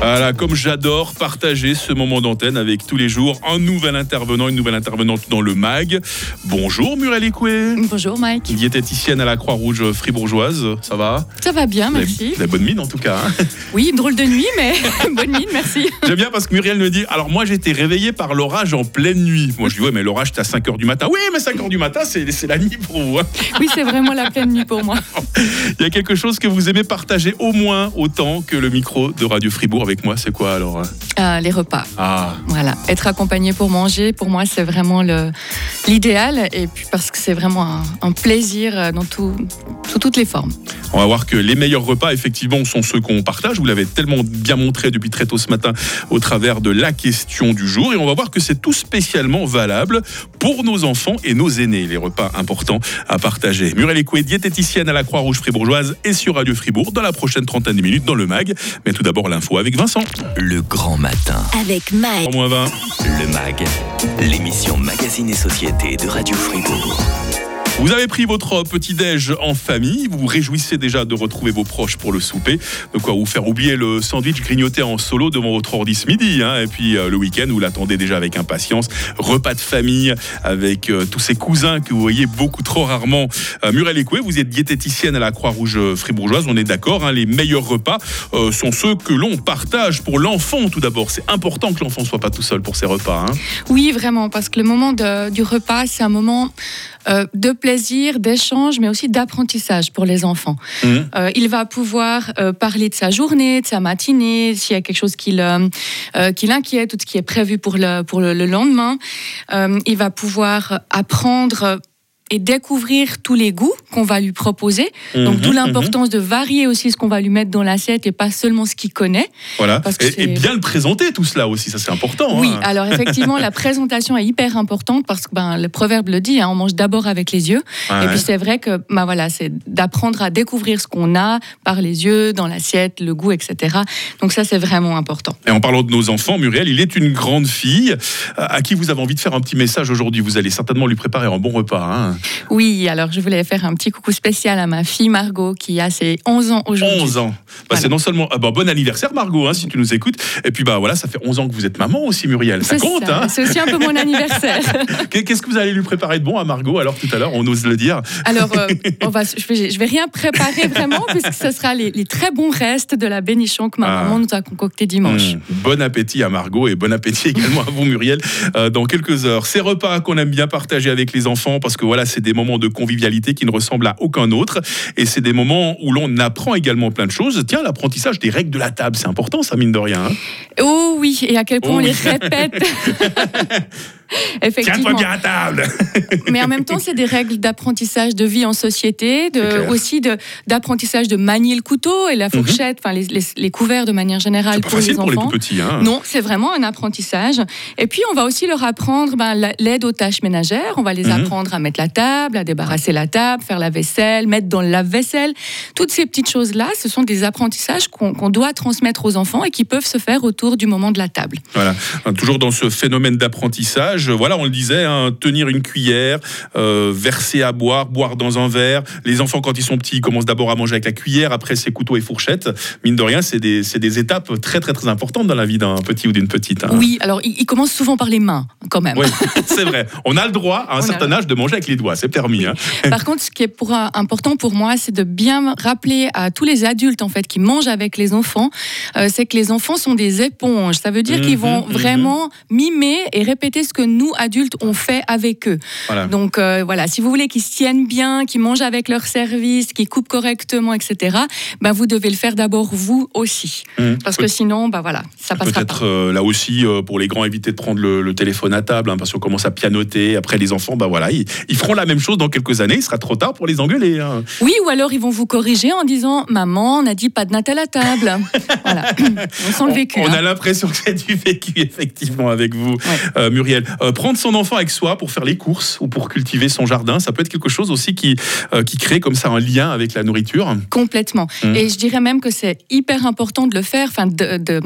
Voilà, comme j'adore partager ce moment d'antenne avec tous les jours un nouvel intervenant, une nouvelle intervenante dans le MAG. Bonjour Muriel Écoué. Bonjour Mike. Diététicienne à la Croix-Rouge fribourgeoise, ça va? Ça va bien, merci. La bonne mine en tout cas. hein. Oui, drôle de nuit, mais bonne mine, merci. J'aime bien parce que Muriel me dit Alors, moi, j'ai été réveillé par l'orage en pleine nuit. Moi, je dis Ouais, mais l'orage, c'est à 5 h du matin. Oui, mais 5 h du matin, c'est c'est la nuit pour vous. hein. Oui, c'est vraiment la pleine nuit pour moi. Il y a quelque chose que vous aimez partager au moins autant que le micro de Radio Fribourg avec moi. C'est quoi alors Euh, les repas. Ah, Voilà, être accompagné pour manger, pour moi, c'est vraiment le- l'idéal. Et puis parce que c'est vraiment un, un plaisir euh, dans tout, sous toutes les formes. on va voir que les meilleurs repas, effectivement, sont ceux qu'on partage. Vous l'avez tellement bien montré depuis très tôt ce matin au travers de la question du jour. Et on va voir que c'est tout spécialement valable pour nos enfants et nos aînés, les repas importants à partager. Muriel Écoué, diététicienne à la Croix-Rouge fribourgeoise et sur Radio Fribourg dans la prochaine trentaine de minutes dans le MAG. Mais tout d'abord l'info avec Vincent. Le grand matin. Avec Mike. 3 moins 20. Le MAG, l'émission Magazine et Société de Radio Fribourg. Vous avez pris votre petit-déj en famille, vous vous réjouissez déjà de retrouver vos proches pour le souper, de quoi vous faire oublier le sandwich grignoté en solo devant votre ordi ce midi, hein. et puis euh, le week-end, vous l'attendez déjà avec impatience, repas de famille avec euh, tous ces cousins que vous voyez beaucoup trop rarement. Euh, Muriel Écoué, vous êtes diététicienne à la Croix-Rouge fribourgeoise, on est d'accord, hein, les meilleurs repas euh, sont ceux que l'on partage pour l'enfant tout d'abord. C'est important que l'enfant soit pas tout seul pour ses repas. hein. Oui, vraiment, parce que le moment du repas, c'est un moment euh, de plaisir, d'échange, mais aussi d'apprentissage pour les enfants. Mhm. Euh, il va pouvoir euh, parler de sa journée, de sa matinée, s'il y a quelque chose qui l'inquiète ou ce qui est prévu pour le, pour le, le lendemain. Il va pouvoir apprendre et découvrir tous les goûts qu'on va lui proposer. Donc, d'où mhm. l'importance de varier aussi ce qu'on va lui mettre dans l'assiette et pas seulement ce qu'il connaît. Voilà. Parce que Et, bien le présenter tout cela aussi, ça c'est important. Oui, hein. alors effectivement, la présentation est hyper importante parce que ben, le proverbe le dit, hein, on mange d'abord avec les yeux. Et puis c'est vrai que ben, voilà, c'est d'apprendre à découvrir ce qu'on a par les yeux, dans l'assiette, le goût, etc. Donc ça, c'est vraiment important. Et en parlant de nos enfants, Muriel, il est une grande fille à qui vous avez envie de faire un petit message aujourd'hui? Vous allez certainement lui préparer un bon repas. hein. Oui, alors je voulais faire un petit coucou spécial à ma fille Margot qui a ses 11 ans aujourd'hui. 11 ans. Bah, Voilà. C'est non seulement ah bah, bon anniversaire Margot, hein, si tu nous écoutes. Et puis bah voilà, ça fait 11 ans que vous êtes maman aussi, Muriel. Ça compte. Hein C'est aussi un peu mon anniversaire. Qu'est-ce que vous allez lui préparer de bon à Margot alors tout à l'heure? On ose le dire. Alors, euh, on va, je, vais, je vais rien préparer vraiment, puisque ce sera les, les très bons restes de la bénichon que ma Ah. maman nous a concocté dimanche. Mmh. Bon appétit à Margot et bon appétit également à vous Muriel euh, dans quelques heures. Ces repas qu'on aime bien partager avec les enfants parce que voilà, c'est des moments de convivialité qui ne ressemblent à aucun autre et c'est des moments où l'on apprend également plein de choses. Tiens, l'apprentissage des règles de la table, c'est important ça mine de rien. hein. Oh oui, et à quel point Oh on les oui. répète. Tiens-toi Effectivement. bien à table. Mais en même temps, c'est des règles d'apprentissage de vie en société, de, aussi d'apprentissage de, manier le couteau et la fourchette, enfin les, les- les couverts de manière générale Mhm. Pas pour facile les pour les enfants. petits. Hein. Non, c'est vraiment un apprentissage. Et puis, on va aussi leur apprendre ben, la- l'aide aux tâches ménagères. On va les Mhm. apprendre à mettre la table, à débarrasser la table, faire la vaisselle, mettre dans le lave-vaisselle. Toutes ces petites choses-là, ce sont des apprentissages qu'on doit transmettre aux enfants et qui peuvent se faire autour du moment de la table. Voilà, toujours dans ce phénomène d'apprentissage. Voilà, on le disait, hein, tenir une cuillère, euh, verser à boire, boire dans un verre. Les enfants, quand ils sont petits, ils commencent d'abord à manger avec la cuillère, après c'est couteau et fourchette. Mine de rien, c'est des, c'est des étapes très très très importantes dans la vie d'un petit ou d'une petite. hein. Oui, alors ils ils commencent souvent par les mains, quand même. Oui, c'est vrai. On a le droit à un On a- certain âge de manger avec les doigts, c'est permis. hein. Par contre, ce qui est pour, important pour moi, c'est de bien rappeler à tous les adultes en fait qui mangent avec les enfants, euh, c'est que les enfants sont des éponges. Ça veut dire qu'ils vont Mhm, vraiment mimer et répéter ce que nous adultes on fait avec eux. Voilà. Donc euh, voilà, si vous voulez qu'ils se tiennent bien, qu'ils mangent avec leur service, qu'ils coupent correctement, etc. Ben vous devez le faire d'abord vous aussi, Mmh. parce que sinon, ben voilà, ça passera pas. Peut-être euh, là aussi, pour les grands, éviter de prendre le, le téléphone à table, hein, parce qu'on commence à pianoter. Après, les enfants, bah voilà, ils, ils feront la même chose dans quelques années. Il sera trop tard pour les engueuler. hein. Oui, ou alors ils vont vous corriger en disant Maman, on a dit pas de natte à la table. voilà, on sent le vécu. On hein. a l'impression que c'est du vécu, effectivement, avec vous, euh, Muriel. Euh, prendre son enfant avec soi pour faire les courses ou pour cultiver son jardin, ça peut être quelque chose aussi qui, euh, qui crée comme ça un lien avec la nourriture. Complètement. Mmh. Et je dirais même que c'est hyper important de le faire, enfin, de, de,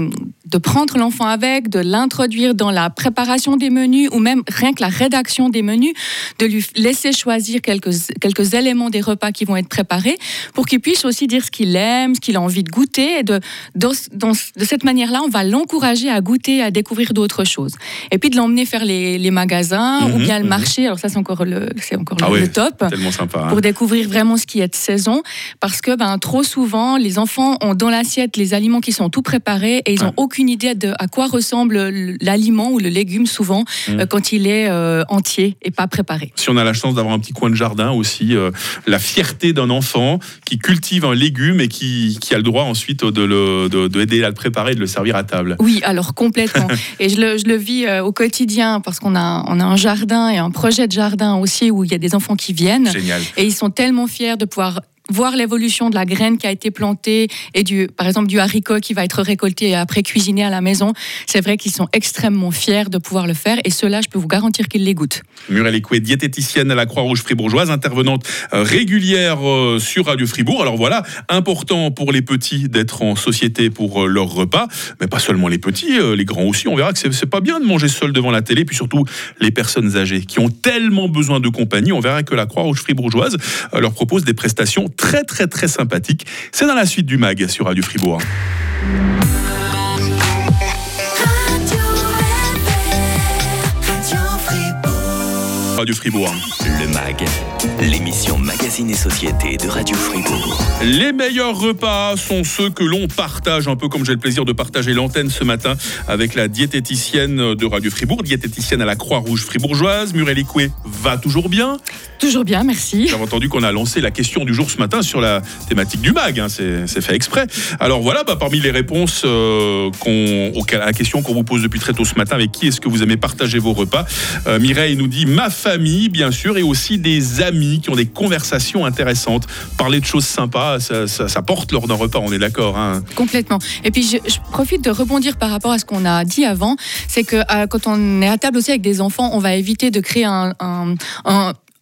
de prendre l'enfant avec, de l'introduire dans la préparation des menus ou même rien que la rédaction des menus, de lui laisser choisir quelques, quelques éléments des repas qui vont être préparés pour qu'il puisse aussi dire ce qu'il aime, ce qu'il a envie de goûter. Et de, dans- dans- de cette manière-là, on va l'encourager à goûter, à découvrir d'autres choses. Et puis de l'emmener faire les, les magasins ou Mhm, bien le mhm. marché. Alors ça, c'est encore le, c'est encore le- Ah le top Tellement sympa. hein. pour découvrir vraiment ce qui est de saison. Parce que ben, trop souvent, les enfants ont dans l'assiette les aliments qui sont tout préparés et ils n'ont aucune idée de à quoi ressemble l'aliment ou le légume souvent Mm. euh, quand il est euh, entier et pas préparé. Si on a la chance d'avoir un petit coin de jardin aussi, euh, la fierté d'un enfant qui cultive un légume et qui, qui a le droit ensuite de, le, de, à le préparer et de le servir à table. Oui, alors complètement. et je le, je le vis euh, au quotidien parce qu'on a, on a un jardin et un projet de jardin aussi où il y a des enfants qui viennent. Génial. Et ils sont tellement fiers de pouvoir voir l'évolution de la graine qui a été plantée et du, par exemple, du haricot qui va être récolté et après cuisiné à la maison. C'est vrai qu'ils sont extrêmement fiers de pouvoir le faire et cela, je peux vous garantir qu'ils les goûtent. Muriel Écoué, diététicienne à la Croix-Rouge fribourgeoise, intervenante euh, régulière euh, sur Radio Fribourg. Alors voilà, important pour les petits d'être en société pour euh, leur repas, mais pas seulement les petits, les grands aussi. On verra que c'est pas bien de manger seul devant la télé, puis surtout les personnes âgées qui ont tellement besoin de compagnie. On verra que la Croix-Rouge fribourgeoise leur propose des prestations très très très sympathiques. C'est dans la suite du MAG sur Radio Fribourg. Radio Fribourg. Le MAG, l'émission Magazine et Société de Radio Fribourg. Les meilleurs repas sont ceux que l'on partage, un peu comme j'ai le plaisir de partager l'antenne ce matin avec la diététicienne de Radio Fribourg, diététicienne à la Croix-Rouge fribourgeoise. Muriel Écoué va toujours bien? Toujours bien, merci. J'ai entendu qu'on a lancé la question du jour ce matin sur la thématique du MAG, hein, c'est fait exprès. Alors voilà, bah, parmi les réponses euh, qu'on- à la question qu'on vous pose depuis très tôt ce matin, avec qui est-ce que vous aimez partager vos repas? Euh, Mireille nous dit ma famille, bien sûr, et aussi des amis qui ont des conversations intéressantes. Parler de choses sympas, ça, ça- porte lors d'un repas, on est d'accord. hein. Complètement. Et puis, je, profite de rebondir par rapport à ce qu'on a dit avant. C'est que euh, quand on est à table aussi avec des enfants, on va éviter de créer un-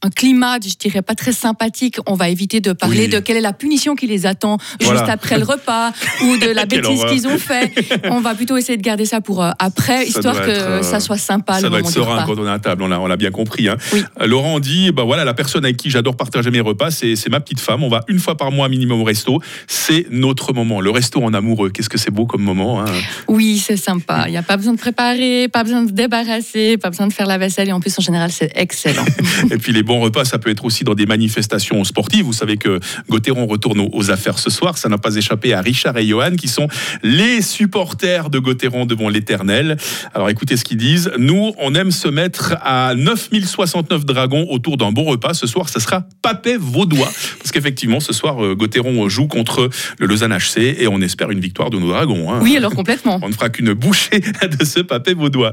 un climat, je dirais pas très sympathique. On va éviter de parler Oui. de quelle est la punition qui les attend Voilà. juste après le repas ou de la bêtise qu'ils ont fait. On va plutôt essayer de garder ça pour euh, après, Ça histoire que être, euh, ça soit sympa Ça le doit moment être serein quand on est à table, on l'a on l'a bien compris. hein. Oui. Euh, Laurent dit, bah voilà, la personne avec qui j'adore partager mes repas, c'est c'est ma petite femme. On va une fois par mois minimum au resto. C'est notre moment. Le resto en amoureux, qu'est-ce que c'est beau comme moment. hein. Oui, c'est sympa. Il n'y a pas besoin de préparer, pas besoin de débarrasser, pas besoin de faire la vaisselle. Et en plus, en général, c'est excellent. Et puis les bons repas, ça peut être aussi dans des manifestations sportives. Vous savez que Gauthieron retourne aux- affaires ce soir. Ça n'a pas échappé à Richard et Johan, qui sont les supporters de Gauthieron devant l'éternel. Alors écoutez ce qu'ils disent. Nous, on aime se mettre à 9069 dragons autour d'un bon repas. Ce soir, ce sera papet vaudois. Parce qu'effectivement, ce soir, euh, Gauthieron joue contre le Lausanne HC et on espère une victoire de nos dragons. hein. Oui, alors complètement. On ne fera qu'une bouchée de ce papé vaudois.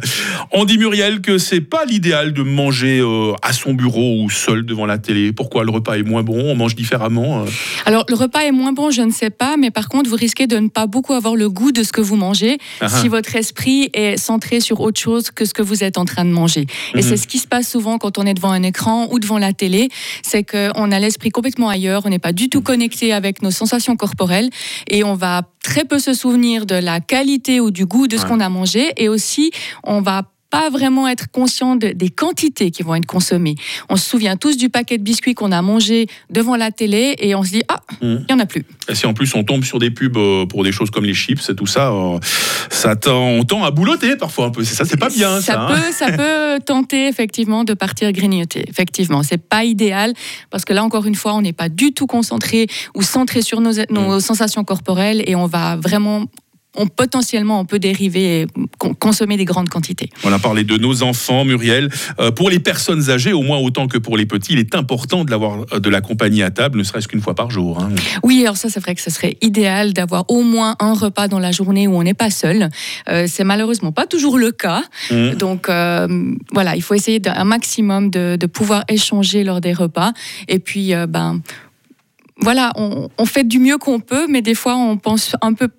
On dit Muriel que c'est pas l'idéal de manger euh, à son bureau ou seul devant la télé? Pourquoi le repas est moins bon On mange différemment euh? Alors, le repas est moins bon, je ne sais pas, mais par contre, vous risquez de ne pas beaucoup avoir le goût de ce que vous mangez Ah ah. si votre esprit est centré sur autre chose que ce que vous êtes en train de manger. Et Mhm. c'est ce qui se passe souvent quand on est devant un écran ou devant la télé, c'est qu'on a l'esprit complètement ailleurs, on n'est pas du tout connecté avec nos sensations corporelles et on va très peu se souvenir de la qualité ou du goût de ce Ouais. qu'on a mangé et aussi on va pas vraiment être conscient de- des quantités qui vont être consommées. On se souvient tous du paquet de biscuits qu'on a mangé devant la télé et on se dit ah Mhm. il y en a plus. Et si en plus on tombe sur des pubs euh, pour des choses comme les chips et tout ça, euh, ça tend, on tend à boulotter parfois un peu. Ça, c'est pas bien ça. hein. peut, ça peut tenter effectivement de partir grignoter. Effectivement, c'est pas idéal parce que là encore une fois, on n'est pas du tout concentré ou centré sur nos, nos sensations corporelles et on va vraiment, on potentiellement, on peut dériver et con- consommer des grandes quantités. On a parlé de nos enfants, Muriel. Euh, pour les personnes âgées, au moins autant que pour les petits, il est important de l'avoir de la compagnie à table, ne serait-ce qu'une fois par jour. hein. Oui, alors ça, c'est vrai que ce serait idéal d'avoir au moins un repas dans la journée où on n'est pas seul. Euh, c'est malheureusement pas toujours le cas. Mhm. Donc euh, voilà, il faut essayer un maximum de, de pouvoir échanger lors des repas. Et puis, ben, voilà, on, on fait du mieux qu'on peut, mais des fois, on pense un peu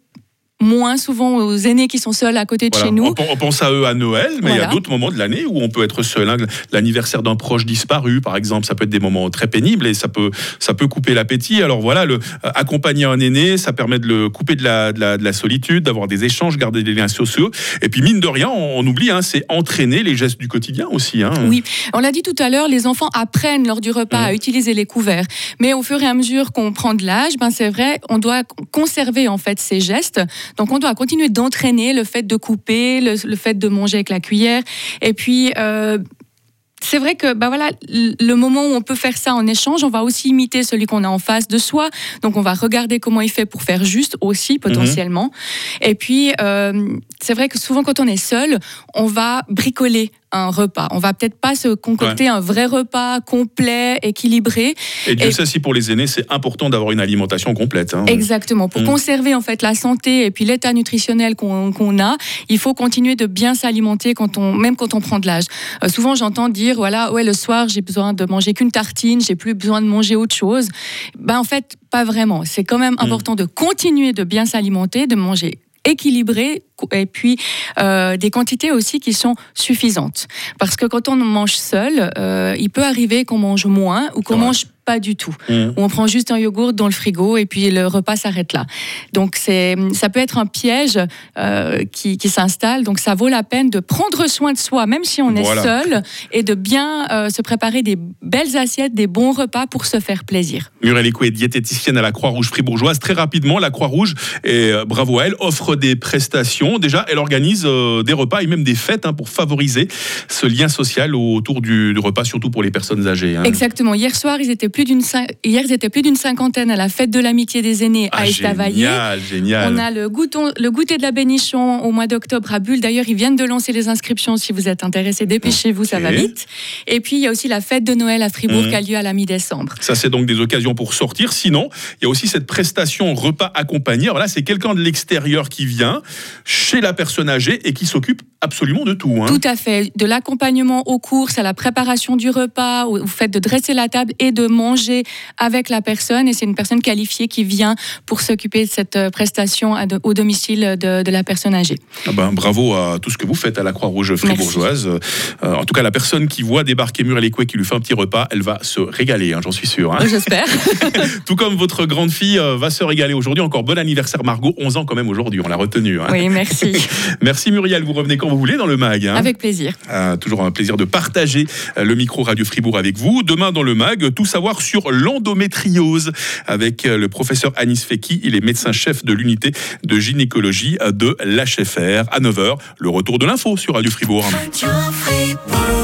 moins souvent aux aînés qui sont seuls à côté de Voilà. chez nous. On, pense à eux à Noël, mais il y a d'autres moments de l'année où on peut être seul. hein. L'anniversaire d'un proche disparu, par exemple, ça peut être des moments très pénibles et ça peut, ça peut couper l'appétit. Alors voilà, le, euh, accompagner un aîné, ça permet de le couper de la, de la, de la solitude, d'avoir des échanges, garder des liens sociaux. Et puis mine de rien, on, on oublie, hein, c'est entraîner les gestes du quotidien aussi. hein. Oui, on l'a dit tout à l'heure, les enfants apprennent lors du repas Mhm. à utiliser les couverts. Mais au fur et à mesure qu'on prend de l'âge, ben c'est vrai, on doit conserver en fait ces gestes. Donc on doit continuer d'entraîner le fait de couper, le, le fait de manger avec la cuillère. Et puis euh, c'est vrai que bah voilà, le moment où on peut faire ça en échange, on va aussi imiter celui qu'on a en face de soi. Donc on va regarder comment il fait pour faire juste aussi potentiellement. Et puis euh, c'est vrai que souvent quand on est seul, on va bricoler un repas. On va peut-être pas se concocter un vrai repas complet, équilibré. Et Dieu Et- sait si pour les aînés, c'est important d'avoir une alimentation complète. hein. Exactement. Pour Mm. conserver en fait la santé et puis l'état nutritionnel qu'on a, il faut continuer de bien s'alimenter quand on, même quand on prend de l'âge. Euh, souvent, j'entends dire voilà, ouais, le soir, j'ai besoin de manger qu'une tartine, j'ai plus besoin de manger autre chose. Ben en fait, pas vraiment. C'est quand même important de continuer de bien s'alimenter, de manger équilibré et puis euh, des quantités aussi qui sont suffisantes. Parce que quand on mange seul, euh, il peut arriver qu'on mange moins ou qu'on mange pas du tout Mm. où on prend juste un yogourt dans le frigo et puis le repas s'arrête là. Donc c'est, ça peut être un piège euh, qui, qui s'installe. Donc ça vaut la peine de prendre soin de soi, même si on est seul, et de bien euh, se préparer des belles assiettes, des bons repas pour se faire plaisir. Muriel Écoué est diététicienne à la Croix-Rouge fribourgeoise. Très rapidement, la Croix-Rouge, et euh, bravo à elle, offre des prestations. Déjà, elle organise euh, des repas et même des fêtes hein, pour favoriser ce lien social autour du, du repas, surtout pour les personnes âgées. hein. Exactement. Hier soir, ils étaient plus d'une hier ils étaient plus d'une cinquantaine à la fête de l'amitié des aînés Ah, à Estavayer. génial, génial. On a le, gouton- le goûter de la bénichon au mois d'octobre à Bulle. D'ailleurs, ils viennent de lancer les inscriptions. Si vous êtes intéressés, dépêchez-vous, ça va vite. Et puis, il y a aussi la fête de Noël à Fribourg Mhm. qui a lieu à la mi-décembre. Ça, c'est donc des occasions pour sortir. Sinon, il y a aussi cette prestation repas accompagné. Alors là, c'est quelqu'un de l'extérieur qui vient chez la personne âgée et qui s'occupe absolument de tout. hein. Tout à fait. De l'accompagnement aux courses, à la préparation du repas, au fait de dresser la table et de manger avec la personne. Et c'est une personne qualifiée qui vient pour s'occuper de cette euh, prestation à de- au domicile de, de la personne âgée. Ah ben, bravo à tout ce que vous faites à la Croix-Rouge fribourgeoise. Euh, en tout cas, la personne qui voit débarquer Muriel Écoué, qui lui fait un petit repas, elle va se régaler, hein, j'en suis sûr. hein. J'espère. Tout comme votre grande fille euh, va se régaler aujourd'hui. Encore bon anniversaire Margot, 11 ans quand même aujourd'hui, on l'a retenu. hein. oui, merci. Merci Muriel, vous revenez quand vous voulez dans le mag. hein. Avec plaisir. Ah, toujours un plaisir de partager le micro Radio Fribourg avec vous. Demain dans le MAG, tout savoir sur l'endométriose avec euh, le professeur Anis Feki. Il est médecin-chef de l'unité de gynécologie de l'HFR à 9h. Le retour de l'info sur Radio. Radio Fribourg.